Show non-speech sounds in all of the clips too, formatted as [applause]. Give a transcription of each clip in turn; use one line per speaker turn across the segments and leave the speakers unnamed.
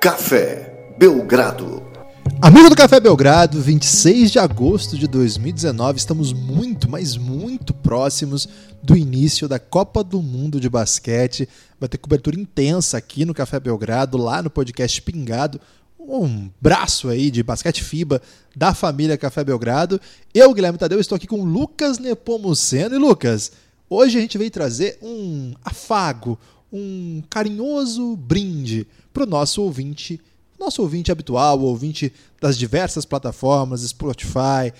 Café Belgrado.
Amigo do Café Belgrado, 26 de agosto de 2019, estamos muito, mas muito próximos do início da Copa do Mundo de Basquete. Vai ter cobertura intensa aqui no Café Belgrado, lá no podcast Pingado. Um braço aí de basquete FIBA da família Café Belgrado. Eu, Guilherme Tadeu, estou aqui com Lucas Nepomuceno. E Lucas, hoje a gente veio trazer um afago, um carinhoso brinde para o nosso ouvinte, nosso ouvinte habitual, ouvinte das diversas plataformas, Spotify,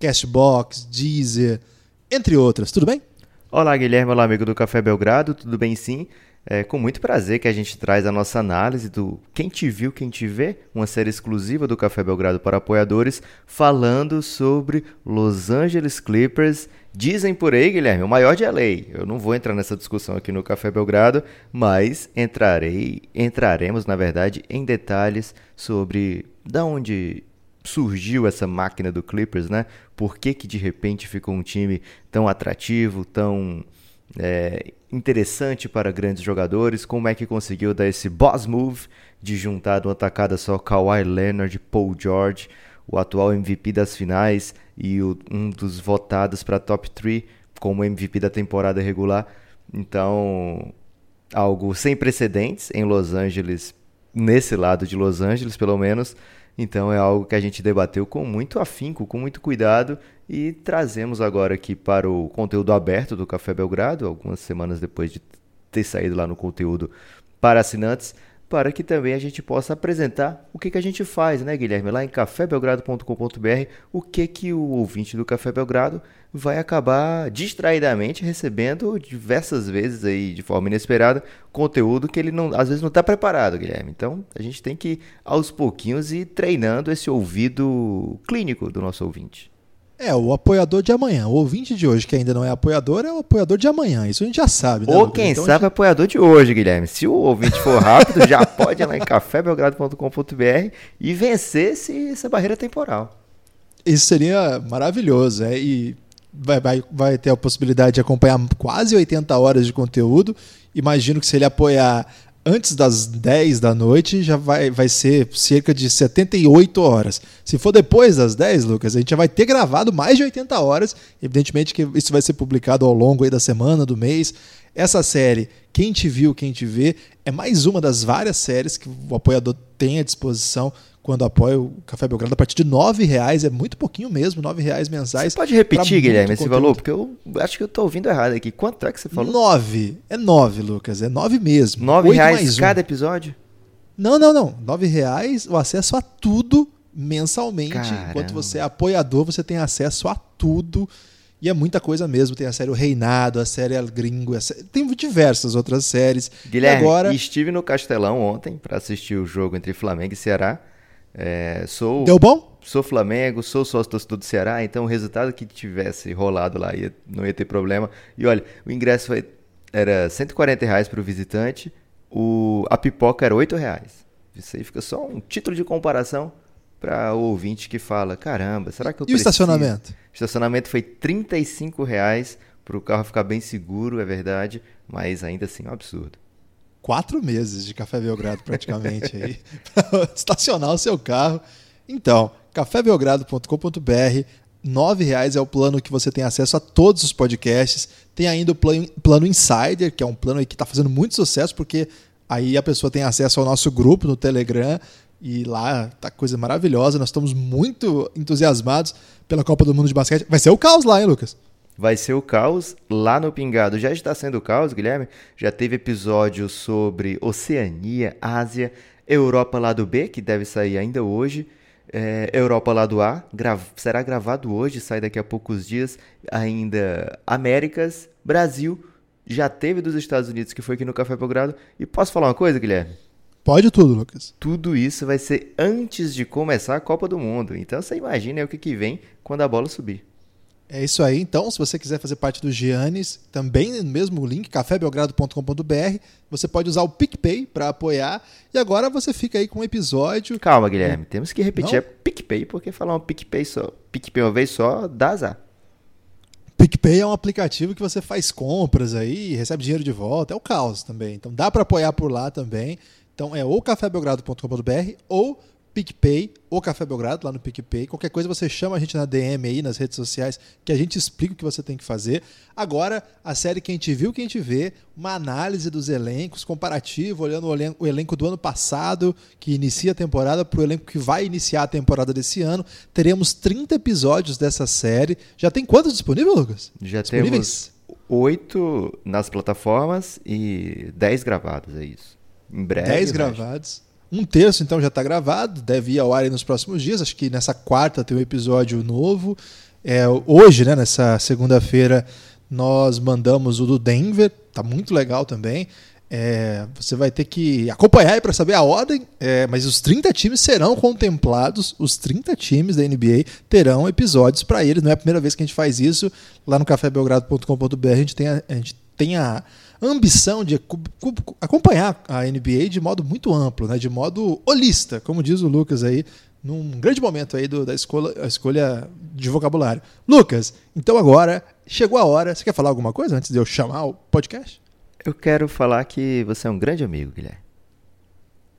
Cashbox, Deezer, entre outras. Tudo bem?
Olá, Guilherme, olá, amigo do Café Belgrado, tudo bem sim? É com muito prazer que a gente traz a nossa análise do Quem Te Viu, Quem Te Vê, uma série exclusiva do Café Belgrado para apoiadores, falando sobre Los Angeles Clippers. Dizem por aí, Guilherme, o maior de LA. Eu não vou entrar nessa discussão aqui no Café Belgrado, mas entrarei, entraremos, na verdade, em detalhes sobre da onde surgiu essa máquina do Clippers, né? Por que, que de repente ficou um time tão atrativo, tão é, interessante para grandes jogadores? Como é que conseguiu dar esse boss move de juntar uma tacada só Kawhi Leonard, Paul George, o atual MVP das finais e o, um dos votados para top 3 como MVP da temporada regular? Então, algo sem precedentes em Los Angeles, nesse lado de Los Angeles, pelo menos. Então é algo que a gente debateu com muito afinco, com muito cuidado e trazemos agora aqui para o conteúdo aberto do Café Belgrado, algumas semanas depois de ter saído lá no conteúdo para assinantes, para que também a gente possa apresentar o que, que a gente faz, né, Guilherme? Lá em cafébelgrado.com.br, o que, que o ouvinte do Café Belgrado vai acabar distraidamente recebendo diversas vezes aí de forma inesperada conteúdo que ele não, às vezes não está preparado, Guilherme. Então a gente tem que aos pouquinhos ir treinando esse ouvido clínico do nosso ouvinte.
É, o apoiador de amanhã. O ouvinte de hoje, que ainda não é apoiador, é o apoiador de amanhã. Isso a gente já sabe, né?
Ou Lucas? quem então, sabe, gente... apoiador de hoje, Guilherme. Se o ouvinte for rápido, já [laughs] pode ir lá em cafébelgrado.com.br e vencer esse, essa barreira temporal.
Isso seria maravilhoso. É, e vai, vai, vai ter a possibilidade de acompanhar quase 80 horas de conteúdo. Imagino que se ele apoiar antes das 10 da noite, já vai, vai ser cerca de 78 horas. Se for depois das 10, Lucas, a gente já vai ter gravado mais de 80 horas. Evidentemente que isso vai ser publicado ao longo da semana, do mês. Essa série, Quem Te Viu, Quem Te Vê, é mais uma das várias séries que o apoiador tem à disposição quando apoia o Café Belgrado a partir de nove reais, é muito pouquinho mesmo, nove reais mensais.
Você pode repetir, Guilherme, esse valor? Porque eu acho que eu estou ouvindo errado aqui. Quanto é que você falou?
Nove. É nove, Lucas. É nove mesmo.
Nove reais cada um. episódio?
Não, não, não. Nove reais o acesso a tudo mensalmente. Caramba. Enquanto você é apoiador, você tem acesso a tudo. E é muita coisa mesmo. Tem a série O Reinado, a série El Gringo, a série... tem diversas outras séries.
Guilherme, e agora... estive no Castelão ontem para assistir o jogo entre Flamengo e Ceará. É, sou,
Deu bom?
Sou Flamengo, sou sócio torcedor do Ceará, então o resultado que tivesse rolado lá ia, não ia ter problema. E olha, o ingresso foi, era 140 reais para o visitante, o, a pipoca era 8 reais. Isso aí fica só um título de comparação para o ouvinte que fala: caramba, será que eu
E o estacionamento? O
estacionamento foi 35 reais para o carro ficar bem seguro, é verdade, mas ainda assim é um absurdo
quatro meses de Café Belgrado praticamente aí [laughs] para estacionar o seu carro. Então, cafébelgrado.com.br, R$ reais é o plano que você tem acesso a todos os podcasts. Tem ainda o plano Insider, que é um plano que está fazendo muito sucesso, porque aí a pessoa tem acesso ao nosso grupo no Telegram e lá tá coisa maravilhosa. Nós estamos muito entusiasmados pela Copa do Mundo de Basquete. Vai ser o caos lá, hein, Lucas?
Vai ser o caos lá no Pingado. Já está sendo o caos, Guilherme. Já teve episódio sobre Oceania, Ásia, Europa lado B, que deve sair ainda hoje. É, Europa lado A, gra será gravado hoje, sai daqui a poucos dias. Ainda Américas, Brasil, já teve dos Estados Unidos, que foi aqui no Café Belgrado. E posso falar uma coisa, Guilherme?
Pode tudo, Lucas.
Tudo isso vai ser antes de começar a Copa do Mundo. Então você imagina o que, que vem quando a bola subir.
É isso aí. Então, se você quiser fazer parte do Giannis, também no mesmo link, cafébelgrado.com.br, você pode usar o PicPay para apoiar. E agora você fica aí com um episódio.
Calma, Guilherme. Temos que repetir Não? é PicPay, porque falar um PicPay só, PicPay uma vez só, dá azar.
PicPay é um aplicativo que você faz compras aí, recebe dinheiro de volta, é o caos também. Então dá para apoiar por lá também. Então é ou cafébelgrado.com.br ou PicPay ou Café Belgrado lá no PicPay. Qualquer coisa você chama a gente na DM aí, nas redes sociais, que a gente explica o que você tem que fazer. Agora, a série Quem Te Viu, Quem Te Vê, uma análise dos elencos, comparativo, olhando o elenco, do ano passado, que inicia a temporada, para o elenco que vai iniciar a temporada desse ano. Teremos 30 episódios dessa série. Já tem quantos disponíveis, Lucas?
Já temos oito nas plataformas e dez gravados, é isso. Em breve.
Dez gravados. Um terço, então, já está gravado, deve ir ao ar nos próximos dias. Acho que nessa quarta tem um episódio novo. É, hoje, né, nessa segunda-feira, nós mandamos o do Denver, tá muito legal também. É, você vai ter que acompanhar para saber a ordem, é, mas os 30 times serão contemplados, os 30 times da NBA terão episódios para eles. Não é a primeira vez que a gente faz isso. Lá no cafébelgrado.com.br a gente tem a, a, gente tem a ambição de acompanhar a NBA de modo muito amplo, né? de modo holista, como diz o Lucas aí, num grande momento aí do, da escolha, escolha de vocabulário. Lucas, então agora chegou a hora. Você quer falar alguma coisa antes de eu chamar o podcast?
Eu quero falar que você é um grande amigo, Guilherme.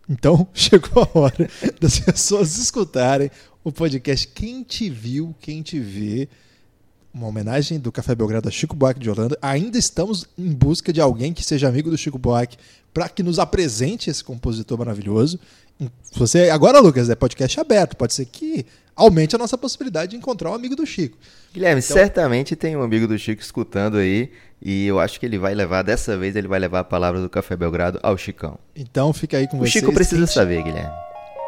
Então [laughs] chegou a hora das pessoas escutarem o podcast Quem Te Viu, Quem Te Vê uma homenagem do Café Belgrado a Chico Buarque de Holanda. Ainda estamos em busca de alguém que seja amigo do Chico Buarque para que nos apresente esse compositor maravilhoso. Você agora, Lucas, é podcast aberto. Pode ser que aumente a nossa possibilidade de encontrar um amigo do Chico.
Guilherme, então... certamente tem um amigo do Chico escutando aí e eu acho que ele vai levar dessa vez ele vai levar a palavra do Café Belgrado ao Chicão.
Então fica aí com
o
vocês.
O Chico precisa saber, Guilherme.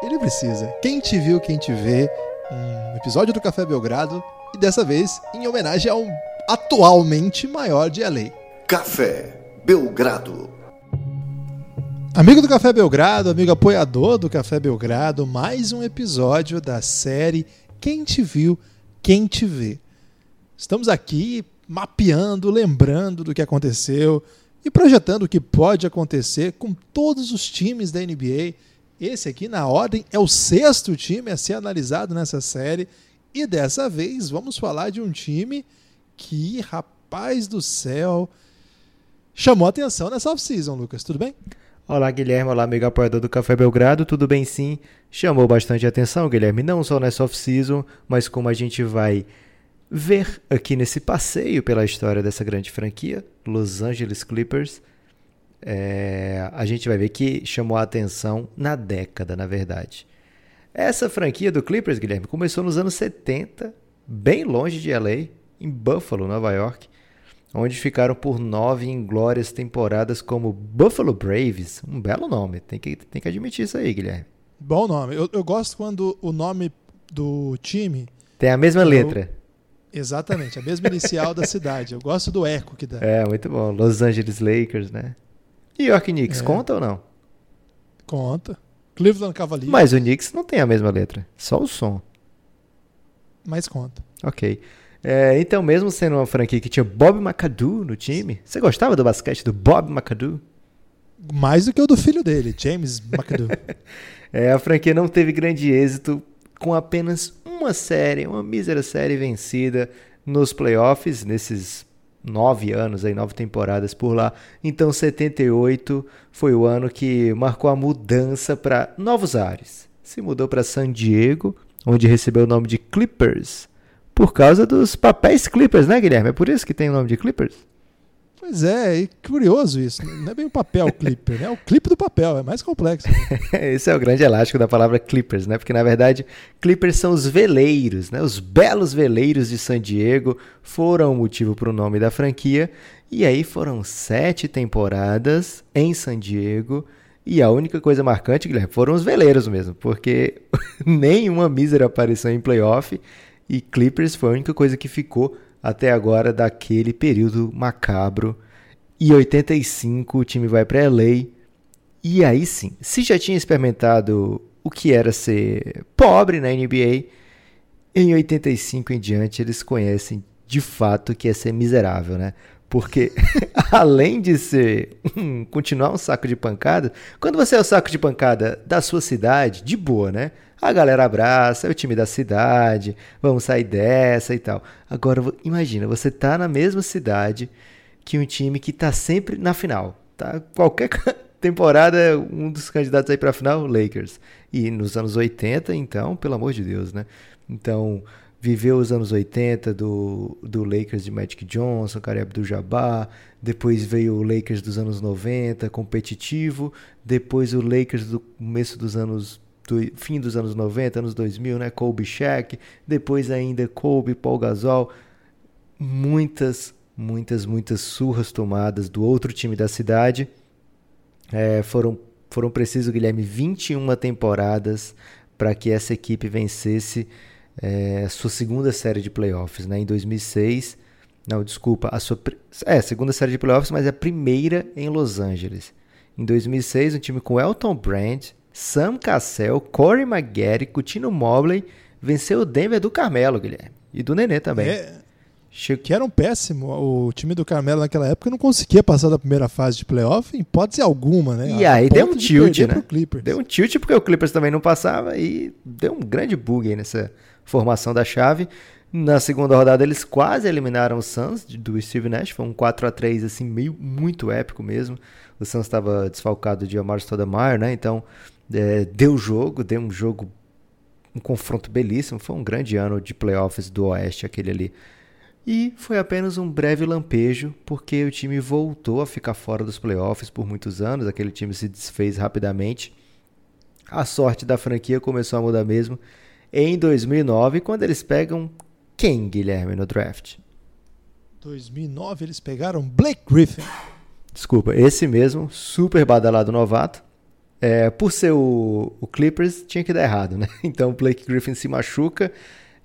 Ele precisa. Quem te viu, quem te vê, um episódio do Café Belgrado e dessa vez em homenagem ao atualmente maior de LA.
Café Belgrado.
Amigo do Café Belgrado, amigo apoiador do Café Belgrado, mais um episódio da série Quem Te Viu, Quem Te Vê. Estamos aqui mapeando, lembrando do que aconteceu e projetando o que pode acontecer com todos os times da NBA. Esse aqui, na ordem, é o sexto time a ser analisado nessa série e dessa vez vamos falar de um time que, rapaz do céu, chamou atenção nessa off-season, Lucas. Tudo bem?
Olá, Guilherme. Olá, amigo apoiador do Café Belgrado. Tudo bem, sim? Chamou bastante atenção, Guilherme, não só nessa off-season, mas como a gente vai ver aqui nesse passeio pela história dessa grande franquia, Los Angeles Clippers. É, a gente vai ver que chamou a atenção na década, na verdade. Essa franquia do Clippers, Guilherme, começou nos anos 70, bem longe de LA, em Buffalo, Nova York, onde ficaram por nove inglórias temporadas como Buffalo Braves. Um belo nome, tem que, tem que admitir isso aí, Guilherme.
Bom nome. Eu, eu gosto quando o nome do time.
Tem a mesma letra.
Exatamente, a mesma inicial da cidade. Eu gosto do eco que dá.
É, muito bom. Los Angeles Lakers, né? E York Knicks, é. conta ou não?
Conta. Cleveland Cavaliers.
Mas o Knicks não tem a mesma letra, só o som.
Mas conta.
Ok. É, então, mesmo sendo uma franquia que tinha Bob McAdoo no time, você gostava do basquete do Bob McAdoo?
Mais do que o do filho dele, James McAdoo. [laughs]
é, a franquia não teve grande êxito com apenas uma série, uma mísera série vencida nos playoffs, nesses nove anos, aí, nove temporadas por lá. Então 78 foi o ano que marcou a mudança para novos ares. Se mudou para San Diego, onde recebeu o nome de Clippers, por causa dos papéis Clippers, né, Guilherme? É por isso que tem o nome de Clippers?
Pois é, é curioso isso. Não é bem o papel clipper, né? É o clipe do papel, é mais complexo. [laughs]
Esse é o grande elástico da palavra clippers, né? Porque na verdade, clippers são os veleiros, né? Os belos veleiros de San Diego foram o motivo para o nome da franquia. E aí foram sete temporadas em San Diego. E a única coisa marcante, Guilherme, foram os veleiros mesmo, porque [laughs] nenhuma mísera apareceu em playoff e Clippers foi a única coisa que ficou até agora daquele período macabro. E 85 o time vai para LA. E aí sim, se já tinha experimentado o que era ser pobre na NBA, em 85 em diante eles conhecem de fato que é ser miserável, né? Porque [laughs] além de ser um, continuar um saco de pancada, quando você é o saco de pancada da sua cidade, de boa, né? A galera abraça, é o time da cidade, vamos sair dessa e tal. Agora, imagina, você tá na mesma cidade que um time que tá sempre na final, tá? Qualquer [laughs] temporada, um dos candidatos aí pra final, Lakers. E nos anos 80, então, pelo amor de Deus, né? Então, viveu os anos 80 do, do Lakers de Magic Johnson, Kareem Abdul-Jabbar, depois veio o Lakers dos anos 90, competitivo, depois o Lakers do começo dos anos do fim dos anos 90, anos 2000, né, Kobe Shaq, depois ainda Kobe, Paul Gasol, muitas, muitas, muitas surras tomadas do outro time da cidade. É, foram foram precisos, Guilherme, 21 temporadas para que essa equipe vencesse é, sua segunda série de playoffs, né? Em 2006, não, desculpa, a sua é segunda série de playoffs, mas é a primeira em Los Angeles. Em 2006, um time com Elton Brand, Sam Cassell, Corey McGarry, Coutinho Mobley venceu o Denver do Carmelo, Guilherme, e do Nenê também.
É, que era um péssimo. O time do Carmelo naquela época não conseguia passar da primeira fase de playoff em hipótese alguma, né?
E aí deu um tilt, né? Deu um tilt porque o Clippers também não passava e deu um grande bug aí nessa formação da chave. Na segunda rodada eles quase eliminaram o Suns do Steve Nash, foi um 4 a 3 assim meio muito épico mesmo. O Suns estava desfalcado de Amar Stoudemire, né? Então é, deu jogo, deu um jogo um confronto belíssimo, foi um grande ano de playoffs do Oeste aquele ali. E foi apenas um breve lampejo, porque o time voltou a ficar fora dos playoffs por muitos anos, aquele time se desfez rapidamente. A sorte da franquia começou a mudar mesmo em 2009, quando eles pegam quem, Guilherme, no draft?
2009 eles pegaram Blake Griffin.
Desculpa, esse mesmo, super badalado novato. É, por ser o, o, Clippers, tinha que dar errado, né? [laughs] Então o Blake Griffin se machuca,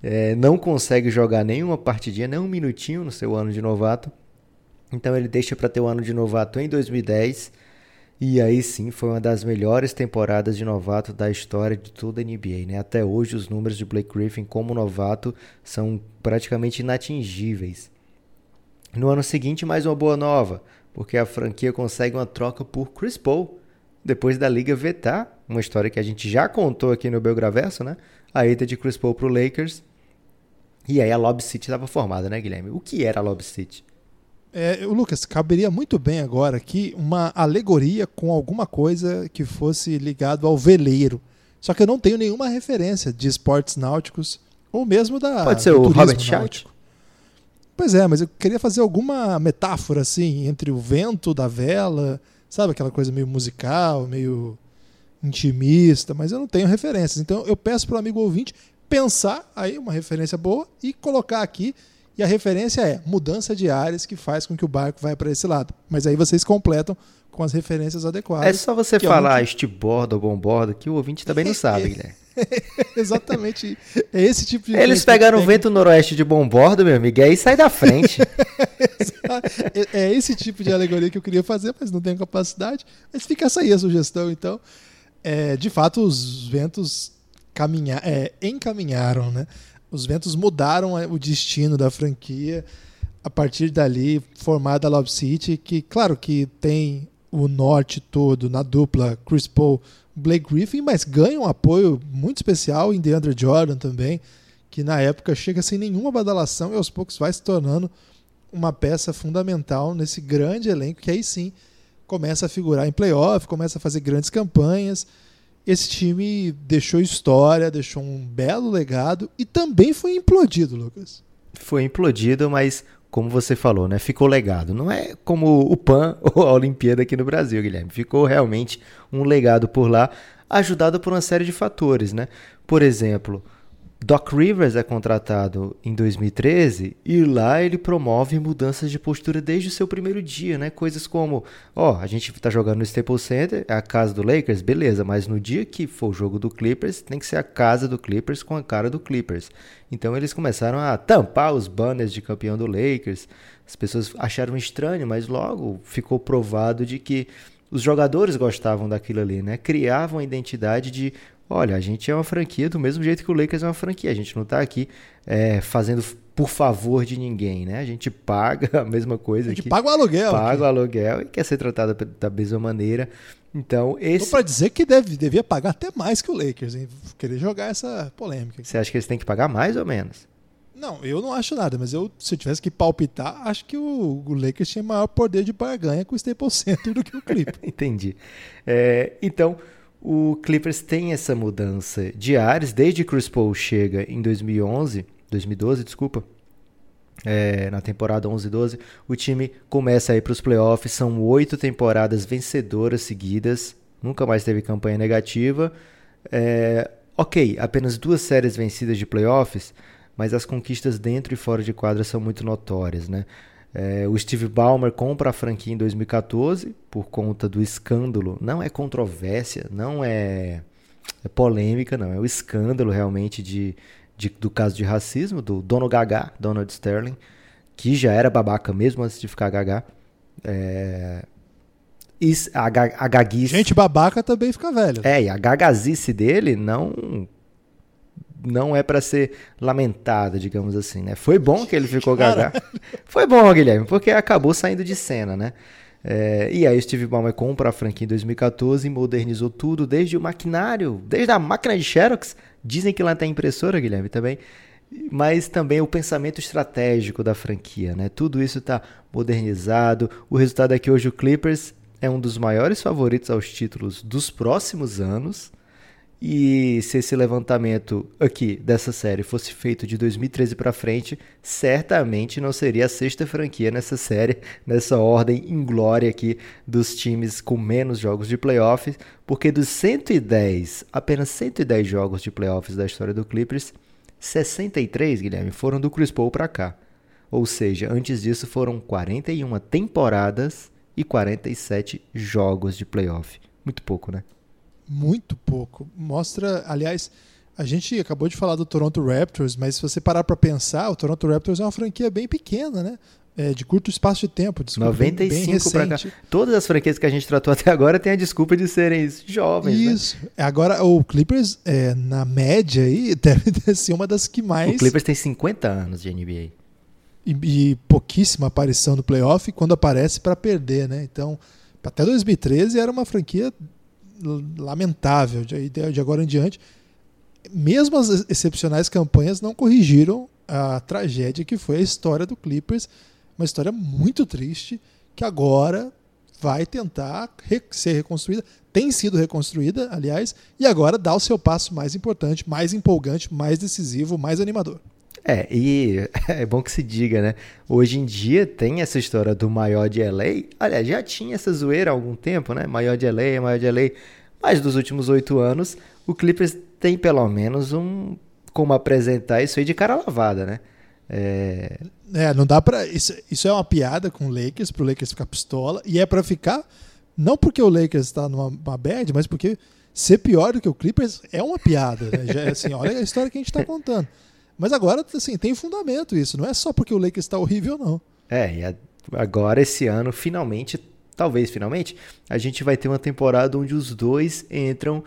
é, não consegue jogar nenhuma partidinha, nem um minutinho no seu ano de novato. Então ele deixa para ter o ano de novato em 2010 e aí sim foi uma das melhores temporadas de novato da história de toda a NBA. Né? Até hoje os números de Blake Griffin como novato são praticamente inatingíveis. No ano seguinte, mais uma boa nova, porque a franquia consegue uma troca por Chris Paul, depois da liga vetar, uma história que a gente já contou aqui no Belgraverso, né? A ida de Chris Paul para o Lakers. E aí a Lob City estava formada, né, Guilherme? O que era a Lob City?
É, Lucas, caberia muito bem agora aqui uma alegoria com alguma coisa que fosse ligado ao veleiro. Só que eu não tenho nenhuma referência de esportes náuticos ou mesmo da.
Pode ser o Robert Schott?
Pois é, mas eu queria fazer alguma metáfora assim entre o vento da vela, sabe aquela coisa meio musical, meio intimista, mas eu não tenho referências. Então eu peço para o amigo ouvinte pensar aí uma referência boa e colocar aqui e a referência é mudança de áreas que faz com que o barco vá para esse lado. Mas aí vocês completam com as referências adequadas.
É só você falar é estibordo ou bombordo que o ouvinte também não sabe, [laughs] Guilherme. [laughs]
Exatamente. É esse tipo de.
Eles pegaram o vento noroeste de bombordo, meu amigo, e aí sai da frente. [laughs]
é, é esse tipo de alegoria que eu queria fazer, mas não tenho capacidade. Mas fica essa aí a sugestão, então. É, de fato, os ventos caminha, é, encaminharam né, os ventos mudaram é, o destino da franquia a partir dali, formada a Love City, que claro que tem o norte todo na dupla Chris Paul, Blake Griffin, mas ganha um apoio muito especial em DeAndre Jordan também, que na época chega sem nenhuma badalação e aos poucos vai se tornando uma peça fundamental nesse grande elenco que aí sim começa a figurar em playoff, começa a fazer grandes campanhas esse time deixou história, deixou um belo legado e também foi implodido, Lucas.
Foi implodido, mas como você falou, né? Ficou legado. Não é como o PAN [laughs] ou a Olimpíada aqui no Brasil, Guilherme. Ficou realmente um legado por lá, ajudado por uma série de fatores, né? Por exemplo, Doc Rivers é contratado em 2013 e lá ele promove mudanças de postura desde o seu primeiro dia, né? Coisas como, ó, a gente tá jogando no Staples Center, é a casa do Lakers, beleza, mas no dia que for o jogo do Clippers, tem que ser a casa do Clippers com a cara do Clippers. Então eles começaram a tampar os banners de campeão do Lakers. As pessoas acharam estranho, mas logo ficou provado de que os jogadores gostavam daquilo ali, né? Criavam a identidade de olha, a gente é uma franquia do mesmo jeito que o Lakers é uma franquia. A gente não está aqui é, fazendo por favor de ninguém, né? A gente paga [laughs] a mesma coisa.
A gente aqui, paga o aluguel.
Paga aqui. o aluguel e quer ser tratado da mesma maneira. Então, esse.
Tô para dizer que deve, devia pagar até mais que o Lakers, hein? Querer jogar essa polêmica.
Você acha que eles têm que pagar mais ou menos?
Não, eu não acho nada, mas eu, se eu tivesse que palpitar, acho que o, o Lakers tinha maior poder de barganha com o Staples Center do que o Clippers. [laughs]
Entendi. É, então, o Clippers tem essa mudança de ares desde que Chris Paul chega em 2011, 2012, desculpa. É, na temporada 11-12, o time começa a ir para os playoffs. São oito temporadas vencedoras seguidas, nunca mais teve campanha negativa. É, ok, apenas duas séries vencidas de playoffs, mas as conquistas dentro e fora de quadra são muito notórias, né? É, o Steve Ballmer compra a franquia em 2014 por conta do escândalo. Não é controvérsia, não é, é polêmica, não. É o escândalo realmente de, de, do caso de racismo do dono Gagá, Donald Sterling, que já era babaca mesmo antes de ficar Gagá. É, a, a gaguice...
Gente babaca também fica velho.
É, e a gagazice dele não não é para ser lamentada, digamos assim, né? Foi bom que ele ficou gaga. [laughs] Foi bom, Guilherme, porque acabou saindo de cena, né? É, e aí o Steve Ballmer compra a franquia em 2014 e modernizou tudo, desde o maquinário, desde a máquina de Xerox. Dizem que lá tem impressora, Guilherme, também. Mas também o pensamento estratégico da franquia, né? Tudo isso está modernizado. O resultado é que hoje o Clippers é um dos maiores favoritos aos títulos dos próximos anos. E se esse levantamento aqui dessa série fosse feito de 2013 para frente, certamente não seria a sexta franquia nessa série, [laughs] nessa ordem inglória aqui dos times com menos jogos de playoffs, porque dos 110, apenas 110 jogos de playoffs da história do Clippers, 63, Guilherme, foram do Chris Paul para cá. Ou seja, antes disso foram 41 temporadas e 47 jogos de playoff. Muito pouco, né?
Muito pouco. Mostra, aliás, a gente acabou de falar do Toronto Raptors, mas se você parar para pensar, o Toronto Raptors é uma franquia bem pequena, né? É, de curto espaço de tempo.
Desculpa, 95 para cá. Todas as franquias que a gente tratou até agora têm a desculpa de serem jovens.
Né? Isso.
Né?
Agora, o Clippers, é, na média, aí, [laughs] deve ser uma das que mais.
O Clippers tem 50 anos de NBA.
E, e pouquíssima aparição no playoff, quando aparece para perder, né? Então, até 2013 era uma franquia lamentável de, de agora em diante. Mesmo as excepcionais campanhas não corrigiram a tragédia que foi a história do Clippers, uma história muito triste que agora vai tentar ser reconstruída, tem sido reconstruída, aliás, e agora dá o seu passo mais importante, mais empolgante, mais decisivo, mais animador.
É, e [laughs] é bom que se diga, né? Hoje em dia tem essa história do maior de LA. Aliás, já tinha essa zoeira há algum tempo, né? Maior de LA, maior de LA. Mas dos últimos oito anos, o Clippers tem pelo menos um como apresentar isso aí de cara lavada, né?
É, é não dá pra. Isso, isso é uma piada com o Lakers, pro Lakers ficar pistola, e é para ficar. Não porque o Lakers está numa bad, mas porque ser pior do que o Clippers é uma piada. Né? Já, assim, olha a história que a gente está contando. Mas agora, assim, tem fundamento isso. Não é só porque o Lakers está horrível, não.
É, e agora esse ano, finalmente, talvez finalmente, a gente vai ter uma temporada onde os dois entram.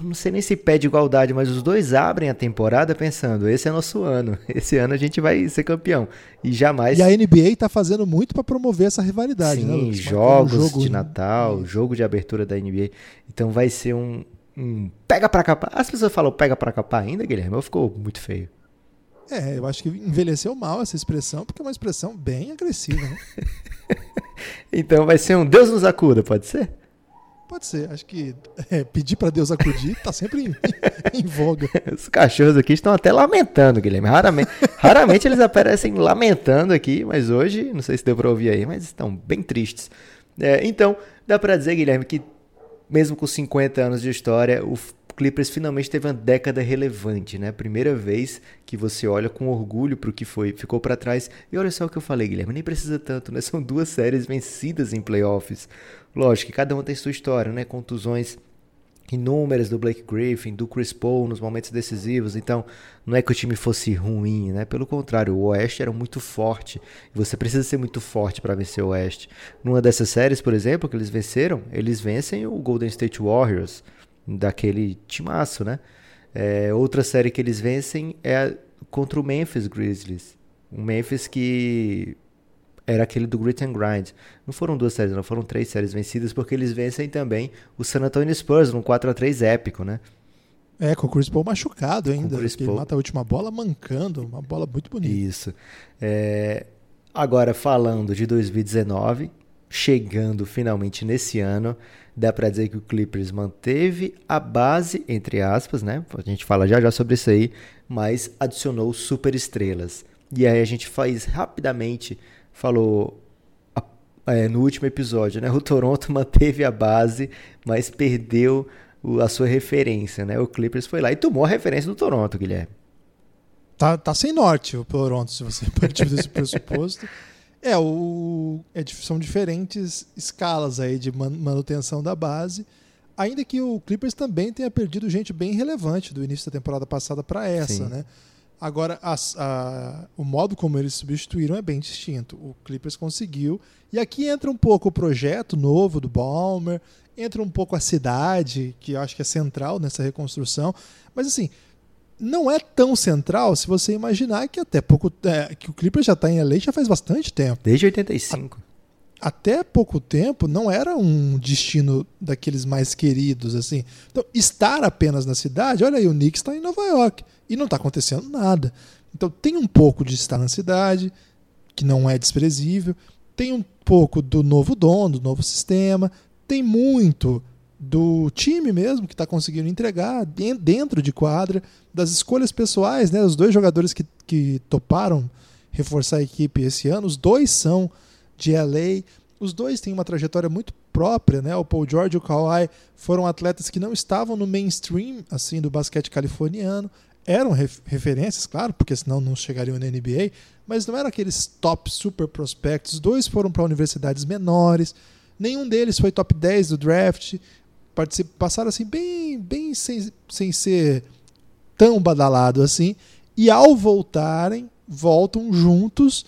Não sei nem se pede igualdade, mas os dois abrem a temporada pensando: esse é nosso ano, [laughs] esse ano a gente vai ser campeão. E jamais.
E a NBA está fazendo muito para promover essa rivalidade,
Sim,
né?
jogos um jogo... de Natal, jogo de abertura da NBA. Então vai ser um, um pega para capar. As pessoas falam pega para capar ainda, Guilherme, ou ficou muito feio?
É, eu acho que envelheceu mal essa expressão, porque é uma expressão bem agressiva, né? [laughs]
então vai ser um Deus nos acuda, pode ser?
Pode ser. Acho que é, pedir para Deus acudir está sempre em, [laughs] em, voga.
Os cachorros aqui estão até lamentando, Guilherme. Raramente, raramente eles aparecem lamentando aqui, mas hoje, não sei se deu para ouvir aí, mas estão bem tristes. É, então, dá para dizer, Guilherme, que mesmo com 50 anos de história, o Clippers finalmente teve uma década relevante, né? Primeira vez que você olha com orgulho para o que foi, ficou para trás. E olha só o que eu falei, Guilherme, nem precisa tanto, né? [laughs] São duas séries vencidas em playoffs. Lógico que cada uma tem sua história, né? Contusões inúmeras do Blake Griffin, do Chris Paul nos momentos decisivos. Então, não é que o time fosse ruim, né? Pelo contrário, o Oeste era muito forte. E você precisa ser muito forte para vencer o Oeste. Numa dessas séries, por exemplo, que eles venceram, eles vencem o Golden State Warriors daquele timaço, né? É, outra série que eles vencem é contra o Memphis Grizzlies. O Memphis que era aquele do Grit and Grind. Não foram duas séries, não foram três séries vencidas, porque eles vencem também o San Antonio Spurs num 4 a 3 épico, né?
É, com o Chris Paul machucado ainda.
Chris
que
Paul.
Ele mata a última bola mancando, uma bola muito bonita.
Isso. É, Agora, falando de 2019, chegando finalmente nesse ano, dá para dizer que o Clippers manteve a base, entre aspas, né? A gente fala já já sobre isso aí, mas adicionou super estrelas. E aí a gente faz rapidamente, falou é, no último episódio, né? O Toronto [laughs] manteve a base, mas perdeu a sua referência, né? O Clippers foi lá e tomou a referência do Toronto, Guilherme.
Tá, tá sem norte o Toronto, se você [laughs] partir desse pressuposto. É, o, é, são diferentes escalas aí de manutenção da base. Ainda que o Clippers também tenha perdido gente bem relevante do início da temporada passada para essa, Sim. né? Agora, a, a, o modo como eles substituíram é bem distinto. O Clippers conseguiu. E aqui entra um pouco o projeto novo do Balmer, entra um pouco a cidade, que eu acho que é central nessa reconstrução. Mas assim, não é tão central se você imaginar que até pouco é, que o Clippers já está em LA já faz bastante tempo.
Desde 85.
A, até pouco tempo não era um destino daqueles mais queridos assim. Então, estar apenas na cidade, olha aí, o Knicks está em Nova York e não está acontecendo nada. Então, tem um pouco de estar na cidade, que não é desprezível, tem um pouco do novo dono, do novo sistema, tem muito do time mesmo que está conseguindo entregar dentro de quadra, das escolhas pessoais, né? Os dois jogadores que, que toparam reforçar a equipe esse ano, os dois são de LA, os dois têm uma trajetória muito própria, né? O Paul George e o Kawhi foram atletas que não estavam no mainstream assim do basquete californiano, eram referências, claro, porque senão não chegariam na NBA, mas não eram aqueles top super prospectos. Os dois foram para universidades menores, nenhum deles foi top 10 do draft passaram assim bem, bem sem, sem ser tão badalado assim. E ao voltarem, voltam juntos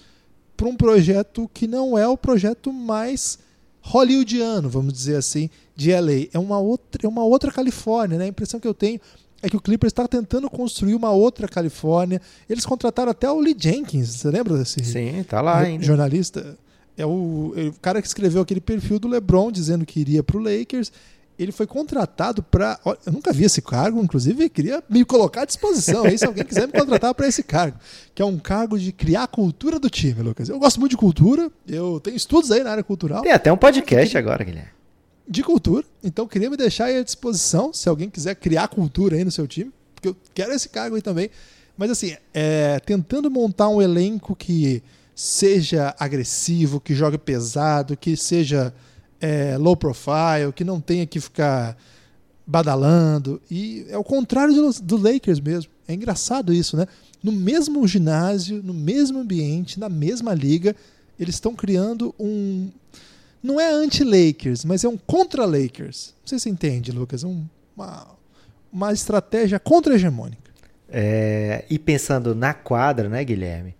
para um projeto que não é o projeto mais hollywoodiano, vamos dizer assim, de LA. É uma outra, é uma outra Califórnia, né? A impressão que eu tenho é que o Clippers está tentando construir uma outra Califórnia. Eles contrataram até o Lee Jenkins, você lembra desse
Sim, tá lá ainda.
jornalista? É o, é o cara que escreveu aquele perfil do LeBron dizendo que iria para o Lakers ele foi contratado para. Eu nunca vi esse cargo, inclusive queria me colocar à disposição aí, se alguém quiser me contratar para esse cargo, que é um cargo de criar a cultura do time, Lucas. Eu gosto muito de cultura, eu tenho estudos aí na área cultural.
Tem até um podcast agora, Guilherme.
De cultura, então queria me deixar à disposição, se alguém quiser criar cultura aí no seu time, porque eu quero esse cargo aí também. Mas assim, é, tentando montar um elenco que seja agressivo, que jogue pesado, que seja é, low profile, que não tenha que ficar badalando. E é o contrário do, do Lakers mesmo. É engraçado isso, né? No mesmo ginásio, no mesmo ambiente, na mesma liga, eles estão criando um. Não é anti-Lakers, mas é um contra-Lakers. Não sei se você entende, Lucas. Um, uma, uma estratégia contra-hegemônica.
É, e pensando na quadra, né, Guilherme?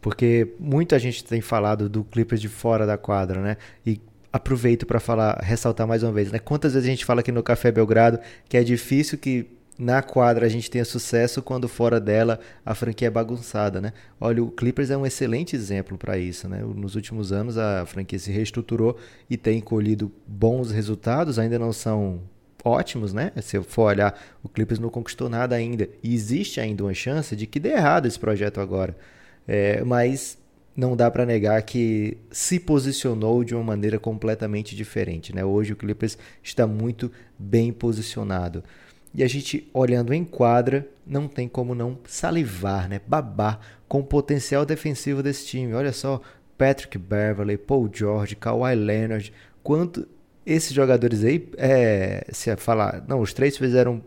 Porque muita gente tem falado do Clippers de fora da quadra, né? E aproveito para falar, ressaltar mais uma vez, né? Quantas vezes a gente fala aqui no Café Belgrado que é difícil que na quadra a gente tenha sucesso quando fora dela a franquia é bagunçada, né? Olha, o Clippers é um excelente exemplo para isso, né? Nos últimos anos a franquia se reestruturou e tem colhido bons resultados, ainda não são ótimos, né? Se eu for olhar, o Clippers não conquistou nada ainda e existe ainda uma chance de que dê errado esse projeto agora. É, mas não dá para negar que se posicionou de uma maneira completamente diferente. Né? Hoje o Clippers está muito bem posicionado. E a gente, olhando em quadra, não tem como não salivar, né? babar com o potencial defensivo desse time. Olha só, Patrick Beverley, Paul George, Kawhi Leonard, quanto esses jogadores aí, é, se falar, não, os três fizeram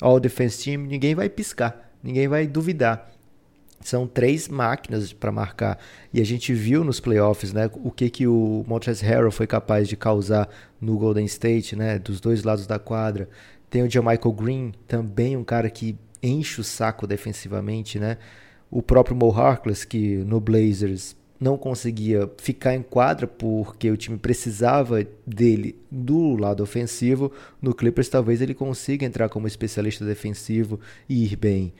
All Defense Team, ninguém vai piscar, ninguém vai duvidar. São três máquinas para marcar. E a gente viu nos playoffs né, o que, que o Montrezl Harrell foi capaz de causar no Golden State, né, dos dois lados da quadra. Tem o Michael Green, também um cara que enche o saco defensivamente. Né? O próprio Mo Harkless, que no Blazers não conseguia ficar em quadra porque o time precisava dele do lado ofensivo. No Clippers, talvez ele consiga entrar como especialista defensivo e ir bem.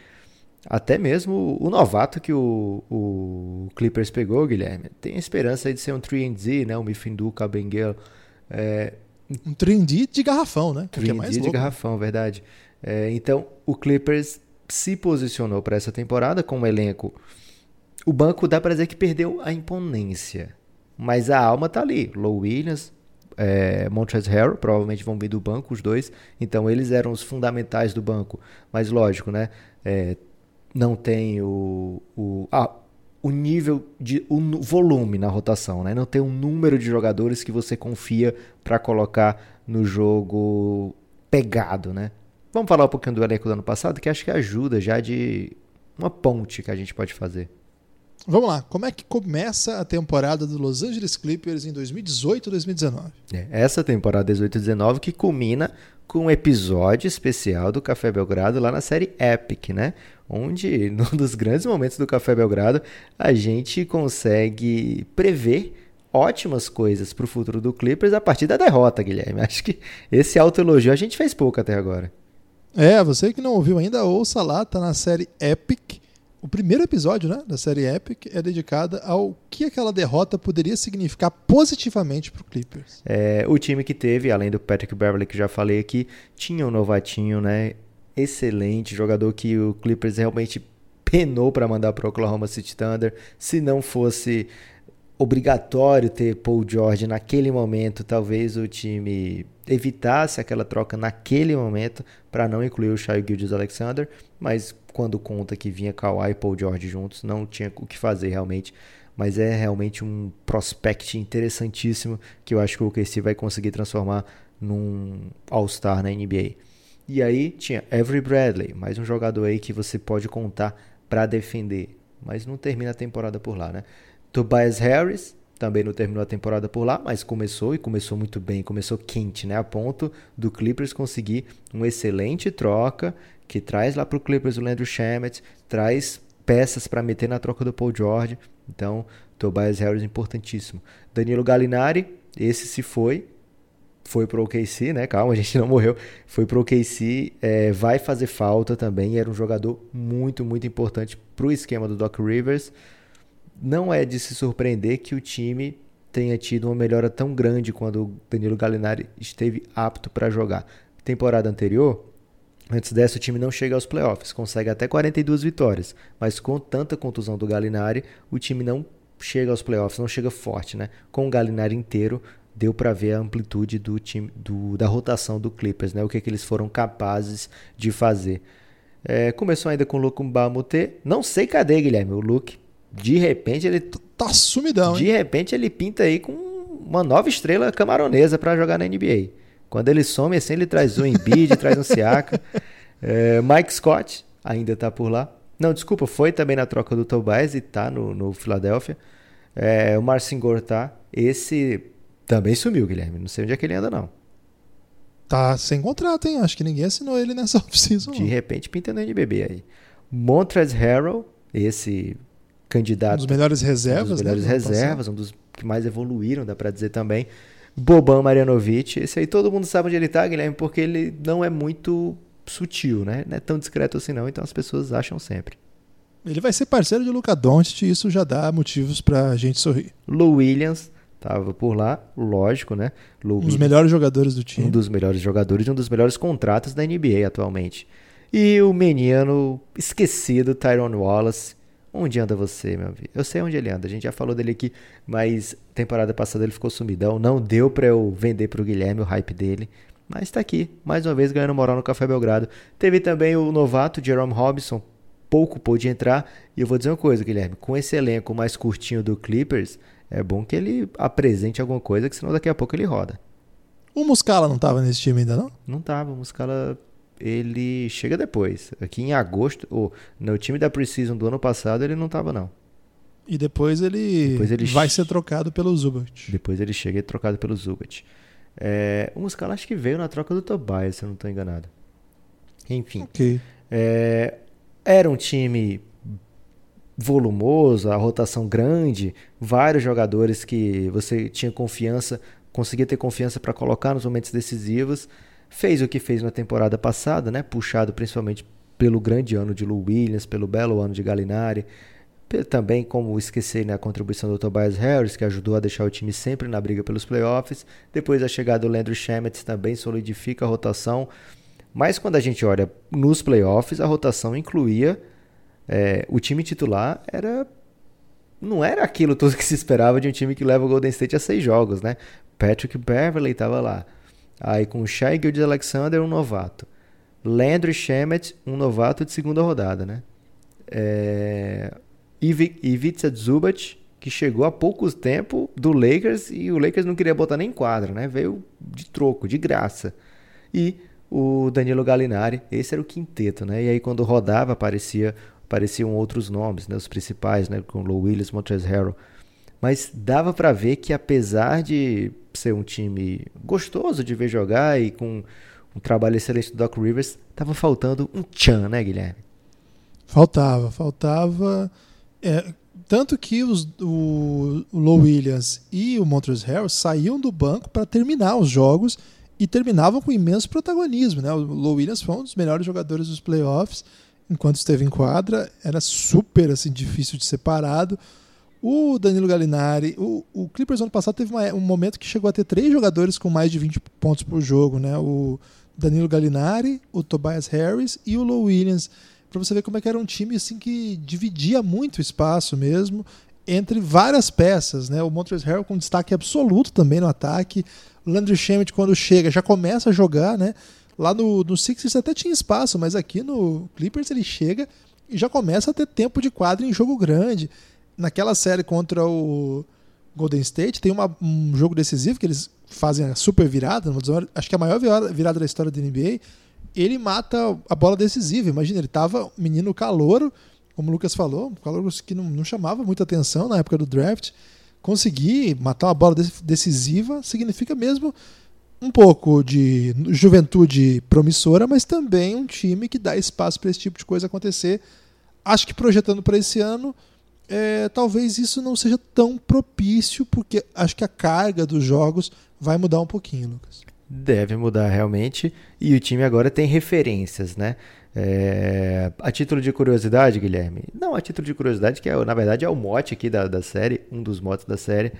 Até mesmo o novato que o, o Clippers pegou, Guilherme, tem a esperança de ser um 3D, né? O Mifindu Kabengel. É...
Um 3D de garrafão, né?
3D é de garrafão, verdade. É, então, o Clippers se posicionou para essa temporada com um elenco. O banco dá para dizer que perdeu a imponência, mas a alma tá ali. Low Williams, é, Montrezl Harrell, provavelmente vão vir do banco os dois, então eles eram os fundamentais do banco. Mas lógico, né? É, não tem o, o, ah, o nível de o volume na rotação, né? Não tem um número de jogadores que você confia para colocar no jogo pegado, né? Vamos falar um pouquinho do elenco do ano passado, que acho que ajuda já de uma ponte que a gente pode fazer.
Vamos lá, como é que começa a temporada do Los Angeles Clippers em 2018-2019?
É, essa temporada 18-19 que culmina com um episódio especial do Café Belgrado lá na série Epic, né? Onde, [laughs] num dos grandes momentos do Café Belgrado, a gente consegue prever ótimas coisas para o futuro do Clippers a partir da derrota, Guilherme. [laughs] Acho que esse autoelogio a gente fez pouco até agora.
É, você que não ouviu ainda, ouça lá, tá na série Epic. O primeiro episódio né, da série Epic é dedicada ao que aquela derrota poderia significar positivamente para o Clippers.
É, o time que teve, além do Patrick Beverly, que já falei aqui, tinha um novatinho, né? Excelente, jogador que o Clippers realmente penou para mandar para o Oklahoma City Thunder. Se não fosse obrigatório ter Paul George naquele momento, talvez o time evitasse aquela troca naquele momento para não incluir o Shai Gildes Alexander, mas quando conta que vinha Kawhi e Paul George juntos, não tinha o que fazer realmente. Mas é realmente um prospect interessantíssimo que eu acho que o OKC vai conseguir transformar num All-Star na NBA. E aí tinha Avery Bradley, mais um jogador aí que você pode contar para defender, mas não termina a temporada por lá, né? Tobias Harris também não terminou a temporada por lá, mas começou e começou muito bem, começou quente, né? A ponto do Clippers conseguir uma excelente troca que traz lá para o Clippers o Landry Shamet, traz peças para meter na troca do Paul George. Então, Tobias Harris importantíssimo. Danilo Gallinari, esse se foi, foi pro OKC, né? Calma, [laughs] a gente não morreu. Foi pro OKC, é, vai fazer falta também. Era um jogador muito, muito importante pro esquema do Doc Rivers não é de se surpreender que o time tenha tido uma melhora tão grande quando o Danilo Gallinari esteve apto para jogar. Temporada anterior, antes dessa, o time não chega aos playoffs, consegue até 42 vitórias, mas com tanta contusão do Gallinari, o time não chega aos playoffs, não chega forte, né? Com o Gallinari inteiro, deu para ver a amplitude do time, do, da rotação do Clippers, né? O que, é que eles foram capazes de fazer. É, começou ainda com o Luke Mbamute. Não sei cadê, Guilherme, o Luke de repente ele
tá sumidão,
De
hein?
repente ele pinta aí com uma nova estrela camaronesa para jogar na NBA. Quando ele some assim, ele traz o Embiid, [laughs] traz um Siaka. É, Mike Scott ainda tá por lá. Não, desculpa, foi também na troca do Tobias e tá no, no Philadelphia. É, o Marcin tá. Esse também sumiu, Guilherme. Não sei onde é que ele anda, não.
Tá sem contrato, hein? Acho que ninguém assinou ele nessa [laughs] off-season.
De repente pinta no NBB aí. Montrezl Harrell, esse candidato. Um
dos melhores reservas.
Um dos melhores né, reservas, um dos que mais evoluíram, dá para dizer também. Boban Marjanovic, esse aí todo mundo sabe onde ele tá, Guilherme, porque ele não é muito sutil, né? Não é tão discreto assim não, então as pessoas acham sempre.
Ele vai ser parceiro de Luca Doncic e isso já dá motivos pra gente sorrir.
Lou Williams tava por lá, lógico, né?
Lou um dos melhores jogadores do time.
Um dos melhores jogadores e um dos melhores contratos da NBA atualmente. E o menino esquecido, Tyrone Wallace, Onde anda você, meu amigo? Eu sei onde ele anda, a gente já falou dele aqui, mas temporada passada ele ficou sumidão. Não deu para eu vender pro Guilherme o hype dele. Mas tá aqui, mais uma vez ganhando moral no Café Belgrado. Teve também o novato Jerome Robinson, pouco pôde entrar. E eu vou dizer uma coisa, Guilherme: com esse elenco mais curtinho do Clippers, é bom que ele apresente alguma coisa, que senão daqui a pouco ele roda.
O Muscala não tava nesse time ainda, não?
Não tava. O Muscala ele chega depois. Aqui em agosto, ou no time da Precision do ano passado, ele não estava não.
E depois ele, depois ele vai ser trocado pelo Zubat.
Depois ele chega e é trocado pelo Zubat. É, o Muscala acho que veio na troca do Tobias, se eu não estou enganado. Enfim.
Okay.
É, era um time volumoso, a rotação grande, vários jogadores que você tinha confiança, conseguia ter confiança para colocar nos momentos decisivos. Fez o que fez na temporada passada, né? puxado principalmente pelo grande ano de Lou Williams, pelo belo ano de Gallinari, também como esquecer né, a contribuição do Tobias Harris, que ajudou a deixar o time sempre na briga pelos playoffs. Depois a chegada do Landry Shamet também solidifica a rotação. Mas quando a gente olha nos playoffs, a rotação incluía é, o time titular era não era aquilo tudo que se esperava de um time que leva o Golden State a seis jogos, né? Patrick Beverley estava lá. Aí com o Shai Gildes Alexander, um novato. Landry Shamet, um novato de segunda rodada, né? É... Ivica Zubat, que chegou há pouco tempo do Lakers e o Lakers não queria botar nem quadra, né? Veio de troco, de graça. E o Danilo Gallinari, esse era o quinteto, né? E aí quando rodava aparecia apareciam outros nomes, né? Os principais, né? Com Low Williams, Montrezl Harrell. Mas dava para ver que apesar de ser um time gostoso de ver jogar e com um trabalho excelente do Doc Rivers, tava faltando um tchan, né, Guilherme?
Faltava, faltava. É, tanto que os, o, o Low Williams e o Montrezl Harrell saíam do banco para terminar os jogos e terminavam com imenso protagonismo. Né? O Low Williams foi um dos melhores jogadores dos playoffs enquanto esteve em quadra. Era super assim, difícil de ser parado. O Danilo Gallinari, o, o Clippers ano passado teve uma, um momento que chegou a ter três jogadores com mais de 20 pontos por jogo, né? O Danilo Gallinari, o Tobias Harris e o Low Williams. Para você ver como é que era um time assim que dividia muito espaço mesmo entre várias peças, né? O Montrezl Harrell com destaque absoluto também no ataque. O Landry Shamet quando chega já começa a jogar, né? Lá no, no Sixers até tinha espaço, mas aqui no Clippers ele chega e já começa a ter tempo de quadro em jogo grande naquela série contra o Golden State, tem uma, um jogo decisivo que eles fazem a super virada, acho que é a maior virada da história da NBA. Ele mata a bola decisiva. Imagina, ele tava menino calouro, como o Lucas falou, calouro que não, não chamava muita atenção na época do draft. Conseguir matar uma bola decisiva significa mesmo um pouco de juventude promissora, mas também um time que dá espaço para esse tipo de coisa acontecer. Acho que projetando para esse ano, é, talvez isso não seja tão propício, porque acho que a carga dos jogos vai mudar um pouquinho, Lucas.
Deve mudar realmente, e o time agora tem referências, né? É, a título de curiosidade, Guilherme, não a título de curiosidade, que é, na verdade é o mote aqui da, da série, um dos motes da série.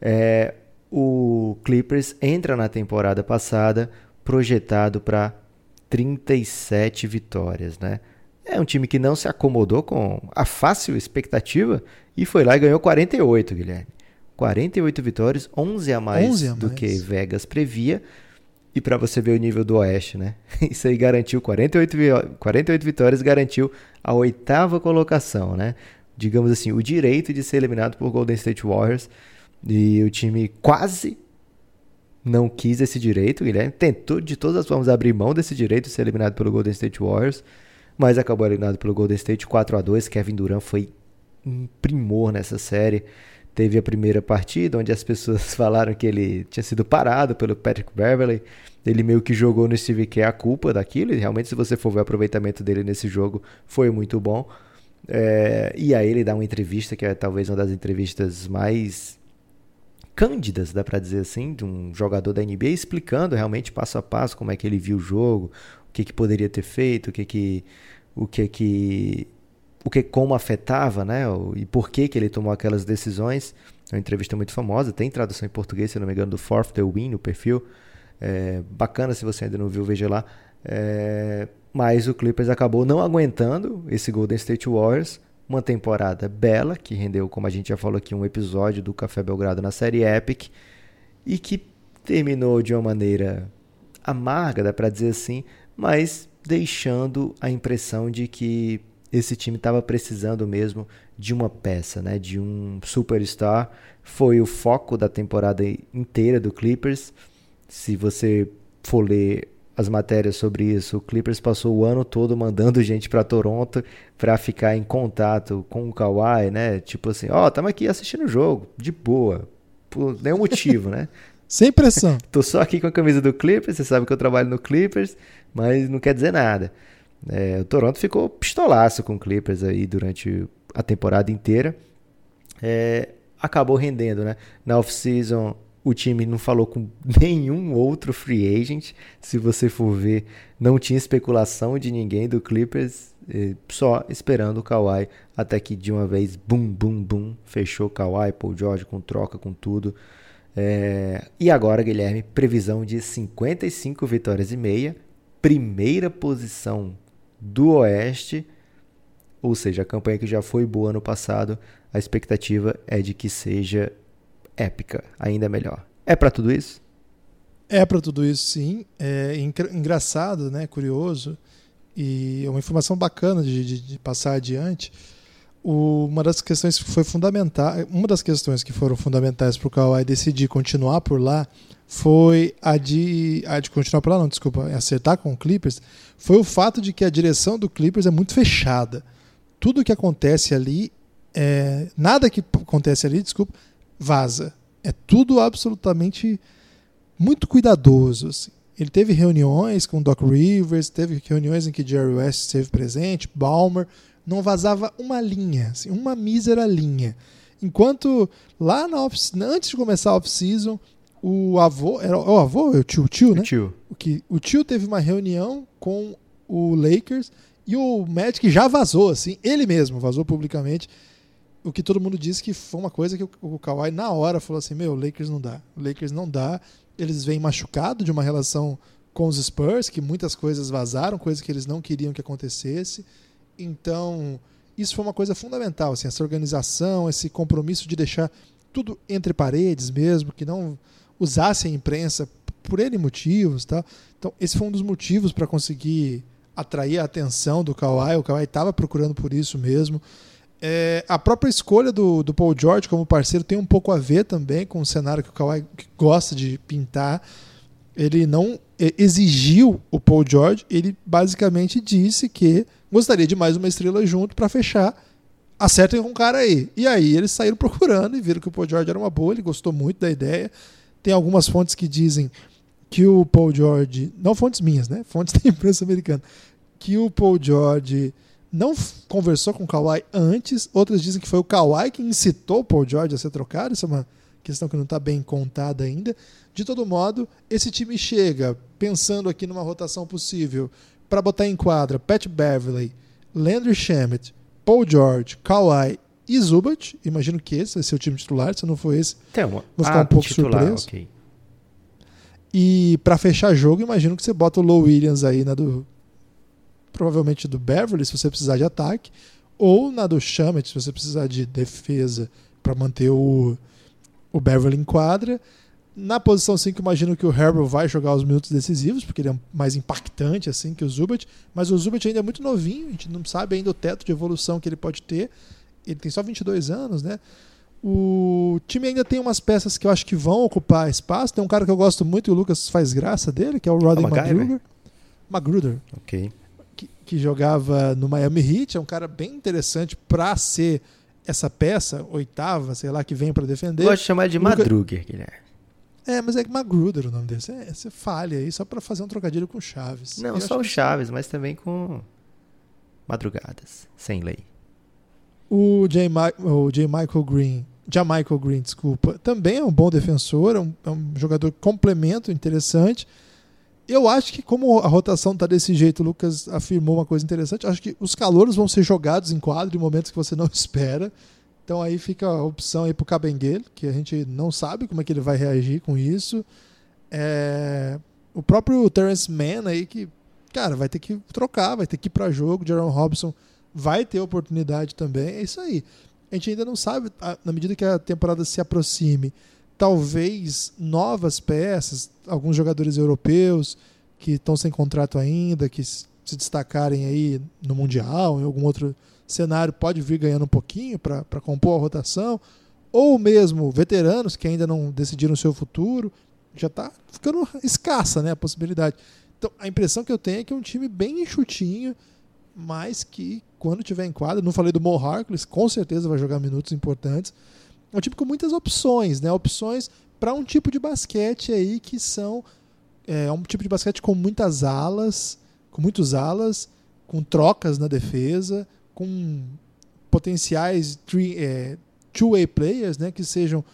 É, o Clippers entra na temporada passada projetado para 37 vitórias, né? É um time que não se acomodou com a fácil expectativa e foi lá e ganhou 48, Guilherme. 48 vitórias, 11 a mais, 11 a mais. do que Vegas previa. E para você ver o nível do Oeste, né? [laughs] Isso aí garantiu 48, 48 vitórias, garantiu a oitava colocação, né? Digamos assim, o direito de ser eliminado por Golden State Warriors. E o time quase não quis esse direito, Guilherme. Tentou de todas as formas abrir mão desse direito ser eliminado pelo Golden State Warriors mas acabou eliminado pelo Golden State 4 a 2 Kevin Durant foi um primor nessa série. Teve a primeira partida onde as pessoas [laughs] falaram que ele tinha sido parado pelo Patrick Beverley. Ele meio que jogou no Steve Kerr a culpa daquilo. E realmente, se você for ver o aproveitamento dele nesse jogo, foi muito bom. É, e aí ele dá uma entrevista que é talvez uma das entrevistas mais cândidas, dá para dizer assim, de um jogador da NBA explicando realmente passo a passo como é que ele viu o jogo, o que, que poderia ter feito, o que que o que que o que como afetava, né? E por que que ele tomou aquelas decisões. É uma entrevista muito famosa, tem tradução em português, se não me engano, do Fourth The Win no perfil. É, bacana se você ainda não viu, veja lá. É, mas o Clippers acabou não aguentando esse Golden State Warriors. Uma temporada bela, que rendeu, como a gente já falou aqui, um episódio do Café Belgrado na série Epic. E que terminou de uma maneira amarga, dá para dizer assim, mas deixando a impressão de que esse time estava precisando mesmo de uma peça, né, de um superstar. Foi o foco da temporada inteira do Clippers. Se você for ler as matérias sobre isso, o Clippers passou o ano todo mandando [laughs] gente para Toronto para ficar em contato com o Kawhi, né? Tipo assim, ó, oh, estamos aqui assistindo o jogo, de boa, por nenhum motivo, né? [laughs]
Sem pressão. [laughs]
Tô só aqui com a camisa do Clippers, você sabe que eu trabalho no Clippers mas não quer dizer nada. É, o Toronto ficou pistolaço com o Clippers aí durante a temporada inteira. É, acabou rendendo, né? Na off-season, o time não falou com [laughs] nenhum outro free agent. Se você for ver, não tinha especulação de ninguém do Clippers, só esperando o Kawhi até que de uma vez, bum, bum, bum, fechou Kawhi, Paul George com troca, com tudo. É, e agora, Guilherme, previsão de 55 vitórias e meia primeira posição do Oeste, ou seja, a campanha que já foi boa ano passado, a expectativa é de que seja épica, ainda melhor. É para tudo isso?
É para tudo isso, sim. É engraçado, né? Curioso e é uma informação bacana de, de, de passar adiante. O, uma das questões que foi fundamental, uma das questões que foram fundamentais para o Kawhi decidir continuar por lá foi a de, a de continuar por lá, não, desculpa, acertar com o Clippers, foi o fato de que a direção do Clippers é muito fechada. Tudo que acontece ali, é, nada que acontece ali, desculpa, vaza. É tudo absolutamente muito cuidadoso. Assim. Ele teve reuniões com Doc Rivers, teve reuniões em que Jerry West esteve presente, Balmer, não vazava uma linha, assim, uma mísera linha. Enquanto lá na off, antes de começar a off-season, o avô, era o avô, o tio, o tio, né?
O tio.
O, que, o tio teve uma reunião com o Lakers e o Magic já vazou, assim, ele mesmo vazou publicamente. O que todo mundo disse que foi uma coisa que o, o Kawhi na hora falou assim: Meu, Lakers não dá. Lakers não dá eles vêm machucados de uma relação com os Spurs, que muitas coisas vazaram, coisas que eles não queriam que acontecesse. Então, isso foi uma coisa fundamental, assim, essa organização, esse compromisso de deixar tudo entre paredes mesmo, que não usasse a imprensa por N motivos. Tá? Então, esse foi um dos motivos para conseguir atrair a atenção do Kawhi. O Kawhi estava procurando por isso mesmo. É, a própria escolha do, do Paul George como parceiro tem um pouco a ver também com o cenário que o Kawhi gosta de pintar. Ele não exigiu o Paul George, ele basicamente disse que gostaria de mais uma estrela junto para fechar. Acertem com um cara aí. E aí eles saíram [laughs] procurando e viram que o Paul George era uma boa, ele gostou muito da ideia. Tem algumas fontes que dizem que o Paul George, não fontes minhas, né? Fontes [laughs] da imprensa americana, que o Paul George não conversou com o Kawhi antes. Outras dizem que foi o Kawhi que incitou o Paul George a ser trocado. Isso é uma questão que não está bem contada ainda. De todo modo, esse time chega pensando aqui numa rotação possível para botar em quadra Pat Beverley, Landry Shamet, Paul George, Kawhi e Zubat. Imagino que esse vai ser o time titular. Se não for esse,
então,
vou ficar ah, um pouco titular, surpreso. Okay. E para fechar jogo, imagino que você bota o Low Williams aí na do provavelmente do Beverly, se você precisar de ataque, ou na do Shamet, se você precisar de defesa para manter o, o Beverly em quadra. Na posição 5, imagino que o Herbert vai jogar os minutos decisivos, porque ele é mais impactante assim que o Zubat, mas o Zubat ainda é muito novinho, a gente não sabe ainda o teto de evolução que ele pode ter. Ele tem só 22 anos, né? O time ainda tem umas peças que eu acho que vão ocupar espaço. Tem um cara que eu gosto muito e o Lucas faz graça dele, que é o Rodney Magruder. Magruder.
Ok
que, que jogava no Miami Heat, é um cara bem interessante para ser essa peça, oitava, sei lá, que vem para defender.
Gosto de chamar de Madruger, Guilherme.
É, mas é Magruder o nome dele. Você, falha aí só para fazer um trocadilho com Chaves.
Não, só o Chaves, mas também com madrugadas, sem lei.
O J. Ma o J. Michael Green, Michael Green, desculpa, também é um bom defensor, é um, é um jogador complemento interessante. Eu acho que, como a rotação está desse jeito, o Lucas afirmou uma coisa interessante. Acho que os calouros vão ser jogados em quadro em momentos que você não [laughs] espera. Então aí fica a opção aí pro Cabenguele, que a gente não sabe como é que ele vai reagir com isso. É... O próprio Terence Mann aí, que, cara, vai ter que trocar, vai ter que ir para jogo. Jerome Robson vai ter oportunidade também. É isso aí. A gente ainda não sabe, na medida que a temporada se aproxime, talvez novas peças, alguns jogadores europeus que estão sem contrato ainda, que se destacarem aí no Mundial, em algum outro cenário, pode vir ganhando um pouquinho para compor a rotação, ou mesmo veteranos que ainda não decidiram o seu futuro, já está ficando escassa né, a possibilidade. Então, a impressão que eu tenho é que é um time bem enxutinho, mas que quando tiver em quadra, não falei do Mo Harkless, com certeza vai jogar minutos importantes, é um time com muitas opções, né? Opções para um tipo de basquete aí que são é, um tipo de basquete com muitas alas, com muitos alas, com trocas na defesa, com potenciais é, two-way players, né? Que sejam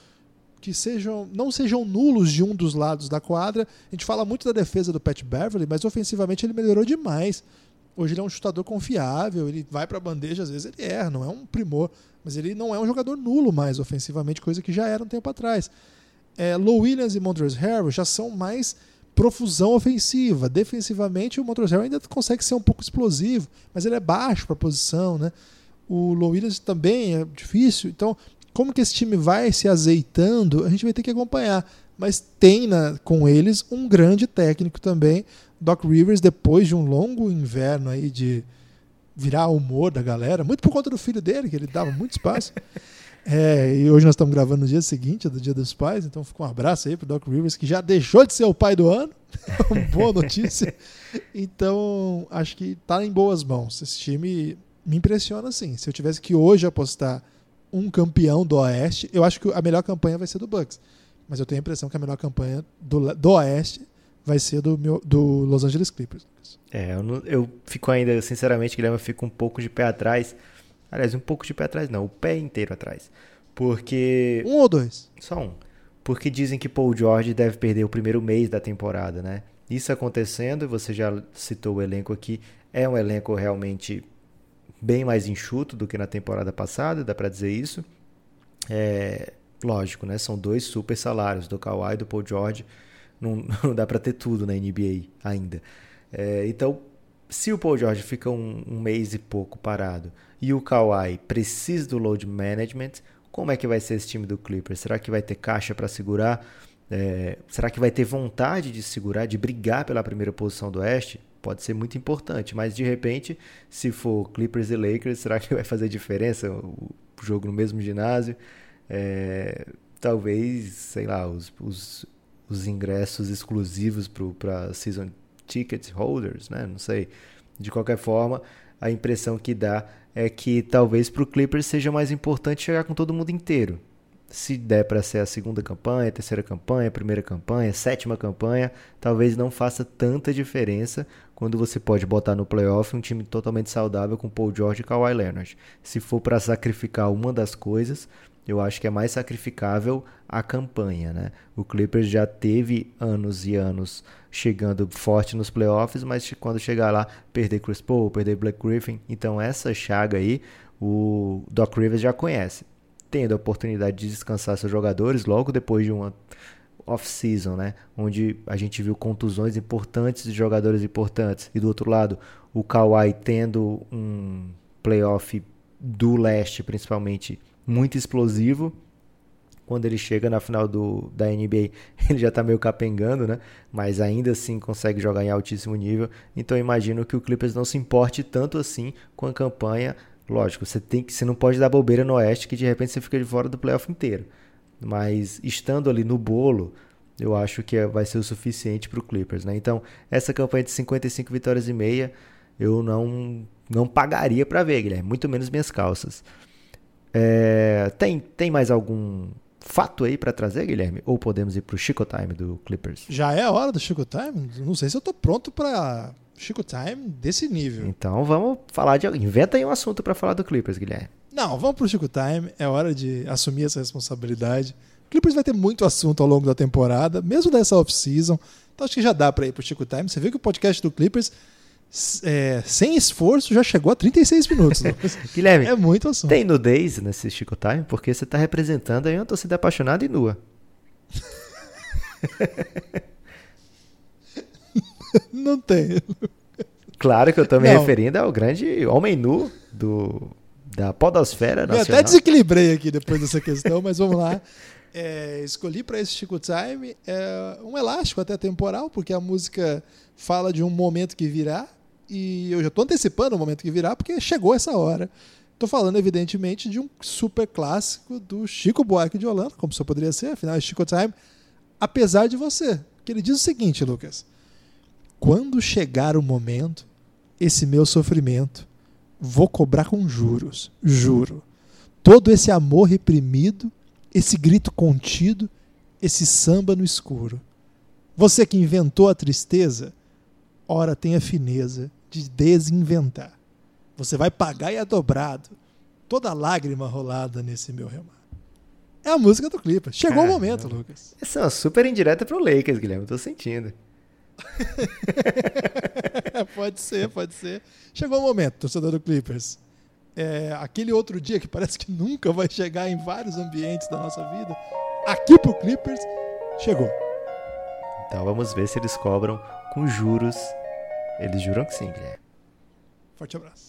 que sejam não sejam nulos de um dos lados da quadra. A gente fala muito da defesa do Pat Beverly, mas ofensivamente ele melhorou demais. Hoje ele é um chutador confiável, ele vai para a bandeja, às vezes ele erra, não é um primor, mas ele não é um jogador nulo mais ofensivamente, coisa que já era um tempo atrás. É, Low Williams e Montrezl Harrell já são mais profusão ofensiva. Defensivamente, o Montrezl ainda consegue ser um pouco explosivo, mas ele é baixo para a posição, né? O Low Williams também é difícil. Então, como que esse time vai se azeitando, a gente vai ter que acompanhar. Mas tem na, com eles um grande técnico também, Doc Rivers, depois de um longo inverno aí de virar humor da galera, muito por conta do filho dele, que ele dava muito espaço. [laughs] É, e hoje nós estamos gravando no dia seguinte do Dia dos Pais, então fica um abraço aí pro Doc Rivers, que já deixou de ser o pai do ano. [laughs] Boa notícia. Então, acho que está em boas mãos. Esse time me impressiona sim. Se eu tivesse que hoje apostar um campeão do Oeste, eu acho que a melhor campanha vai ser do Bucks. Mas eu tenho a impressão que a melhor campanha do, do Oeste vai ser do, meu, do Los Angeles Clippers.
É, eu, não, eu fico ainda, sinceramente, Guilherme, eu fico um pouco de pé atrás Aliás, um pouco de pé atrás, não, o pé inteiro atrás. Porque.
Um ou dois?
Só um. Porque dizem que Paul George deve perder o primeiro mês da temporada, né? Isso acontecendo, você já citou o elenco aqui, é um elenco realmente bem mais enxuto do que na temporada passada, dá para dizer isso. É, lógico, né? São dois super salários, do Kawhi e do Paul George. Não, não [laughs] dá para ter tudo na NBA ainda. É, então, se o Paul George fica um, um mês e pouco parado e o Kawhi precisa do load management, como é que vai ser esse time do Clippers? Será que vai ter caixa para segurar? É, será que vai ter vontade de segurar, de brigar pela primeira posição do Oeste? Pode ser muito importante, mas de repente, se for Clippers e Lakers, será que vai fazer diferença o jogo no mesmo ginásio? É, talvez, sei lá, os, os, os ingressos exclusivos para season ticket holders, né? Não sei. De qualquer forma, a impressão que dá é que talvez para o Clippers seja mais importante chegar com todo mundo inteiro. Se der para ser a segunda campanha, terceira campanha, primeira campanha, sétima campanha, talvez não faça tanta diferença quando você pode botar no playoff um time totalmente saudável com Paul George e Kawhi Leonard. Se for para sacrificar uma das coisas, eu acho que é mais sacrificável a campanha, né? O Clippers já teve anos e anos chegando forte nos playoffs, mas quando chegar lá, perder Chris Paul, perder Black Griffin, então essa chaga aí, o Doc Rivers já conhece. Tendo a oportunidade de descansar seus jogadores logo depois de uma off-season, né? Onde a gente viu contusões importantes de jogadores importantes. E do outro lado, o Kawhi tendo um playoff do leste, principalmente muito explosivo. Quando ele chega na final do, da NBA, [laughs] ele já está meio capengando, né? Mas ainda assim consegue jogar em altíssimo nível. Então imagino que o Clippers não se importe tanto assim com a campanha. Lógico, você tem que, você não pode dar bobeira no Oeste que de repente você fica de fora do playoff inteiro. Mas estando ali no bolo, eu acho que vai ser o suficiente para o Clippers, né? Então essa campanha de 55 vitórias e meia eu não não pagaria para ver, Guilherme. Muito menos minhas calças. É, tem, tem mais algum fato aí para trazer, Guilherme? Ou podemos ir para o Chico Time do Clippers?
Já é a hora do Chico Time? Não sei se eu tô pronto para Chico Time desse nível.
Então vamos falar de. Inventa aí um assunto para falar do Clippers, Guilherme.
Não, vamos pro Chico Time. É hora de assumir essa responsabilidade. O Clippers vai ter muito assunto ao longo da temporada, mesmo dessa off-season. Então acho que já dá para ir pro Chico Time. Você viu que o podcast do Clippers é, sem esforço, já chegou a 36 minutos. [laughs]
Guilherme,
é muito assunto.
Tem nudez nesse Chico Time? Porque você está representando aí uma torcida apaixonada e nua. [laughs]
Não tem.
Claro que eu estou me Não. referindo ao grande homem nu do, da podosfera nacional.
Eu até desequilibrei aqui depois dessa questão, mas vamos lá. É, escolhi para esse Chico Time é, um elástico até temporal, porque a música fala de um momento que virá, e eu já estou antecipando o momento que virá, porque chegou essa hora. Estou falando, evidentemente, de um super clássico do Chico Buarque de Holanda, como só poderia ser, afinal é Chico Time, apesar de você. Que ele diz o seguinte, Lucas: Quando chegar o momento, esse meu sofrimento, vou cobrar com juros, juro. Todo esse amor reprimido, esse grito contido, esse samba no escuro. Você que inventou a tristeza, ora tenha fineza de desinventar. Você vai pagar e é dobrado toda lágrima rolada nesse meu remar. É a música do clipe. Chegou Caramba. o momento, Lucas.
Essa é uma super indireta pro Lakers, Guilherme. Tô sentindo. [laughs]
pode ser, pode ser. Chegou o momento, torcedor do Clippers. É, aquele outro dia que parece que nunca vai chegar em vários ambientes da nossa vida, aqui pro Clippers, chegou.
Então vamos ver se eles cobram com juros. Eles juram que sim, Guilherme.
Forte abraço.